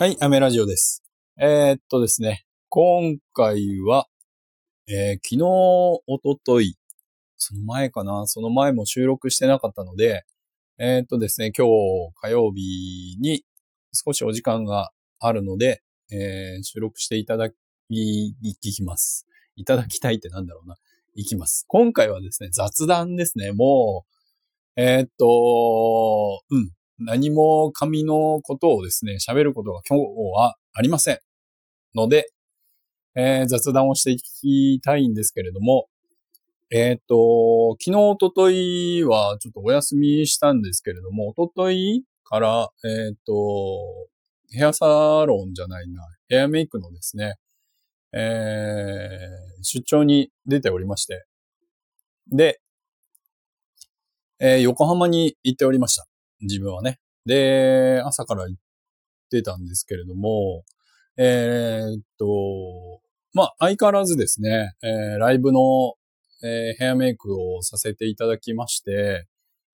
はい、アメラジオです。えーっとですね、今回は、えー昨日、おととい、その前かな、その前も収録してなかったので、えーっとですね、今日火曜日に少しお時間があるので、えー収録していただき、いきます。いただきたいってなんだろうな。いきます。今回はですね、雑談ですね。もう、えーっと、うん。何も紙のことをですね、喋ることが今日はありません。ので、えー雑談をしていきたいんですけれども、えーと、昨日、おとといはちょっとお休みしたんですけれども、おとといから、えーと、ヘアサロンじゃないな、ヘアメイクのですね、えー出張に出ておりまして、で、えー横浜に行っておりました。自分はね。で、朝から行ってたんですけれども、えーっと、まあ、相変わらずですね、えーライブの、えーヘアメイクをさせていただきまして、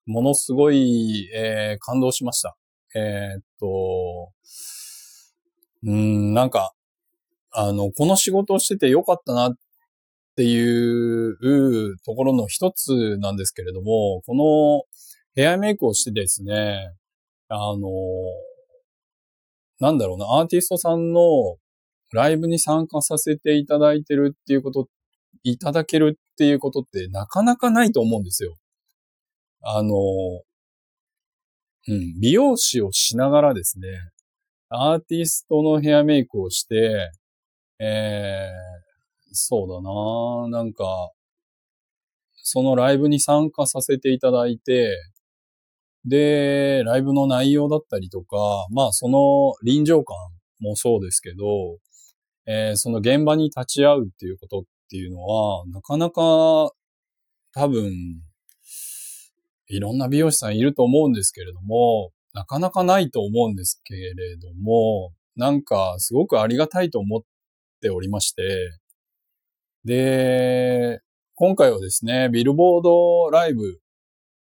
ものすごい、えー感動しました。えーっと、うん、なんか、あの、この仕事をしててよかったなっていうところの一つなんですけれども、このヘアメイクをしてですね、あの、なんだろうな、アーティストさんのライブに参加させていただいてるっていうこと、いただけるっていうことってなかなかないと思うんですよ。あの、うん、美容師をしながらですね、アーティストのヘアメイクをして、えー、そうだななんか、そのライブに参加させていただいて、で、ライブの内容だったりとか、まあその臨場感もそうですけど、えーその現場に立ち会うっていうことっていうのは、なかなか多分、いろんな美容師さんいると思うんですけれども、なかなかないと思うんですけれども、なんかすごくありがたいと思っておりまして、で、今回はですね、ビルボードライブ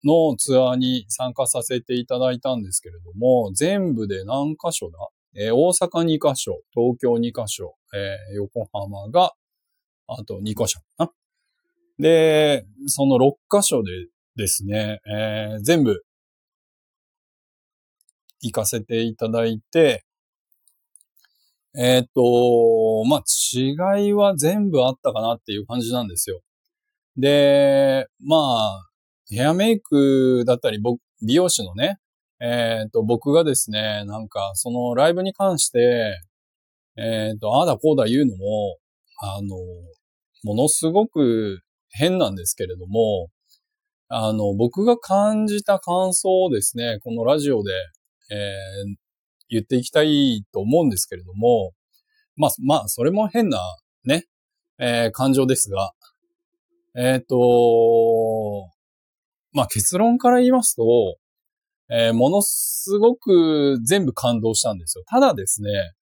のツアーに参加させていただいたんですけれども、全部で何箇所だ？えー大阪2箇所、東京2箇所、えー横浜が、あと2箇所かな。で、その6箇所でですね、えー全部行かせていただいて、えーっと、まあ、違いは全部あったかなっていう感じなんですよ。で、まあ、ヘアメイクだったり、僕、美容師のね、えーっと、僕がですね、なんか、そのライブに関して、えーっと、ああだこうだ言うのも、あの、ものすごく変なんですけれども、あの、僕が感じた感想をですね、このラジオで、えー言っていきたいと思うんですけれども、まあ、まあ、それも変な、ね、えー感情ですが、えっ、と、まあ、結論から言いますと、えーものすごく全部感動したんですよ。ただですね、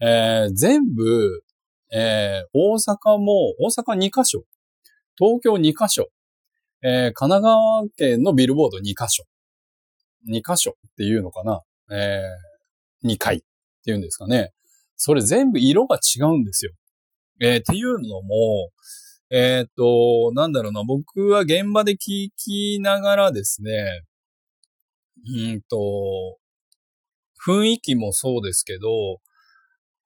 えー全部、えー大阪も、大阪2カ所、東京2カ所、えー神奈川県のビルボード2カ所、2カ所っていうのかな、え2回っていうんですかね。それ全部色が違うんですよ。えーっていうのも、えっ、と、なんだろうな、僕は現場で聞きながらですね、うんと、雰囲気もそうですけど、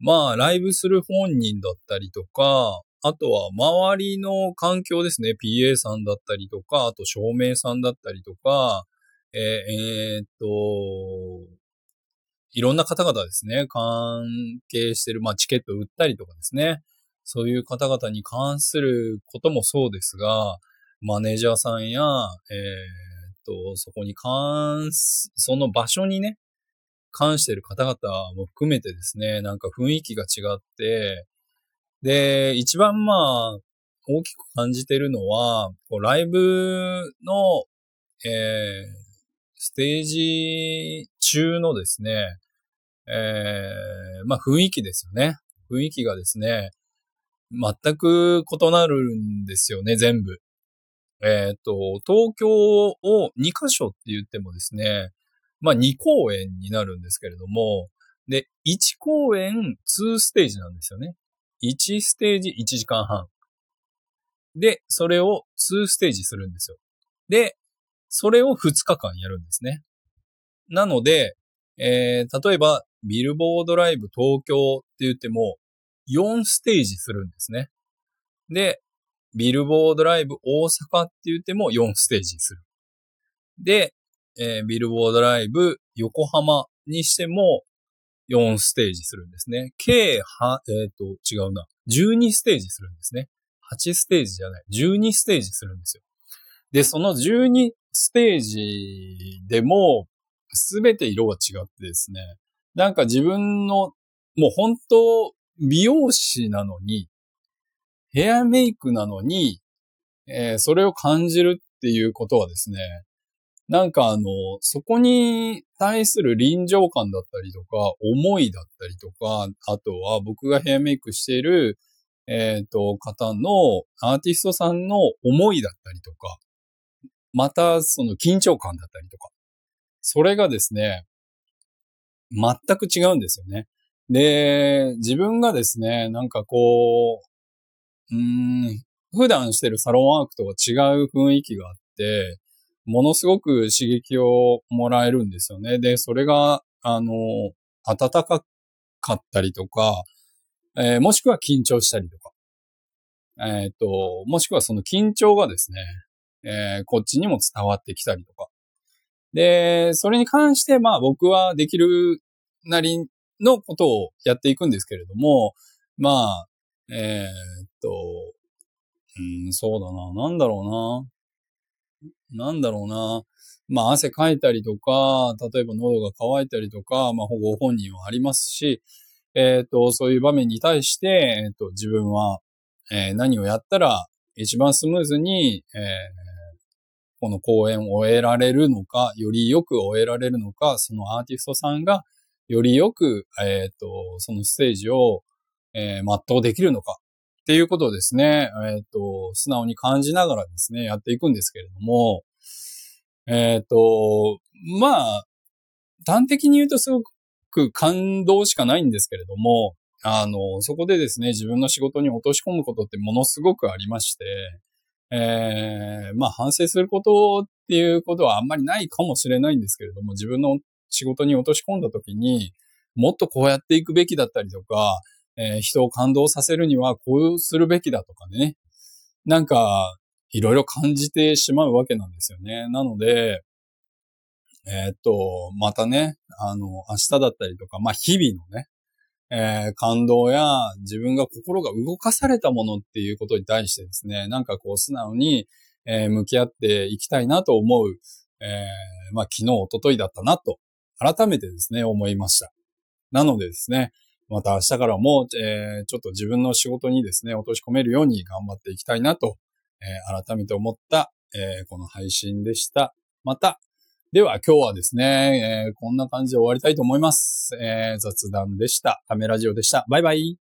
まあ、ライブする本人だったりとか、あとは周りの環境ですね。PA さんだったりとか、あと照明さんだったりとか、えーえーっと、いろんな方々ですね。関係してる、まあ、チケット売ったりとかですね。そういう方々に関することもそうですが、マネージャーさんや、えーっと、そこに関す、その場所にね、関してる方々も含めてですね、なんか雰囲気が違って、で、一番まあ、大きく感じてるのは、こうライブの、えー、ステージ中のですね、えー、まあ雰囲気ですよね。雰囲気がですね、全く異なるんですよね、全部。えっ、と、東京を2カ所って言ってもですね、まあ2公演になるんですけれども、で、1公演2ステージなんですよね。1ステージ1時間半。で、それを2ステージするんですよ。で、それを2日間やるんですね。なので、えー、例えば、ビルボードライブ東京って言っても、4ステージするんですね。で、ビルボードライブ大阪って言っても4ステージする。で、えー、ビルボードライブ横浜にしても4ステージするんですね。計は、えっ、ー、と、違うな。12ステージするんですね。8ステージじゃない。12ステージするんですよ。で、その12ステージでも、すべて色が違ってですね。なんか自分の、もう本当、美容師なのに、ヘアメイクなのに、えー、それを感じるっていうことはですね、なんかあの、そこに対する臨場感だったりとか、思いだったりとか、あとは僕がヘアメイクしている、えっ、ー、と、方のアーティストさんの思いだったりとか、またその緊張感だったりとか、それがですね、全く違うんですよね。で、自分がですね、なんかこう、うん、普段してるサロンワークとは違う雰囲気があって、ものすごく刺激をもらえるんですよね。で、それが、あの、暖かかったりとか、えー、もしくは緊張したりとか、えっ、ー、と、もしくはその緊張がですね、えー、こっちにも伝わってきたりとか。で、それに関して、まあ僕はできるなりのことをやっていくんですけれども、まあ、えっと、うん、そうだな、なんだろうな。なんだろうな。まあ、汗かいたりとか、例えば喉が渇いたりとか、まあ、ご本人はありますし、えっ、と、そういう場面に対して、えっ、と、自分は、えー、何をやったら一番スムーズに、えこの公演を終えられるのか、よりよく終えられるのか、そのアーティストさんがよりよく、えっ、と、そのステージを、え全うできるのか、っていうことをですね、えっ、と、素直に感じながらですね、やっていくんですけれども、えっ、と、まあ、端的に言うとすごく感動しかないんですけれども、あの、そこでですね、自分の仕事に落とし込むことってものすごくありまして、えー、まあ反省することっていうことはあんまりないかもしれないんですけれども、自分の仕事に落とし込んだ時に、もっとこうやっていくべきだったりとか、えー、人を感動させるにはこうするべきだとかね。なんか、いろいろ感じてしまうわけなんですよね。なので、えー、っと、またね、あの、明日だったりとか、まあ、日々のね、えー、感動や自分が心が動かされたものっていうことに対してですね、なんかこう素直に、えー、向き合っていきたいなと思う、えー、まあ、昨日、おとといだったなと、改めてですね、思いました。なのでですね、また明日からも、えー、ちょっと自分の仕事にですね、落とし込めるように頑張っていきたいなと、えー、改めて思った、えー、この配信でした。また、では今日はですね、えー、こんな感じで終わりたいと思います。えー、雑談でした。カメラジオでした。バイバイ。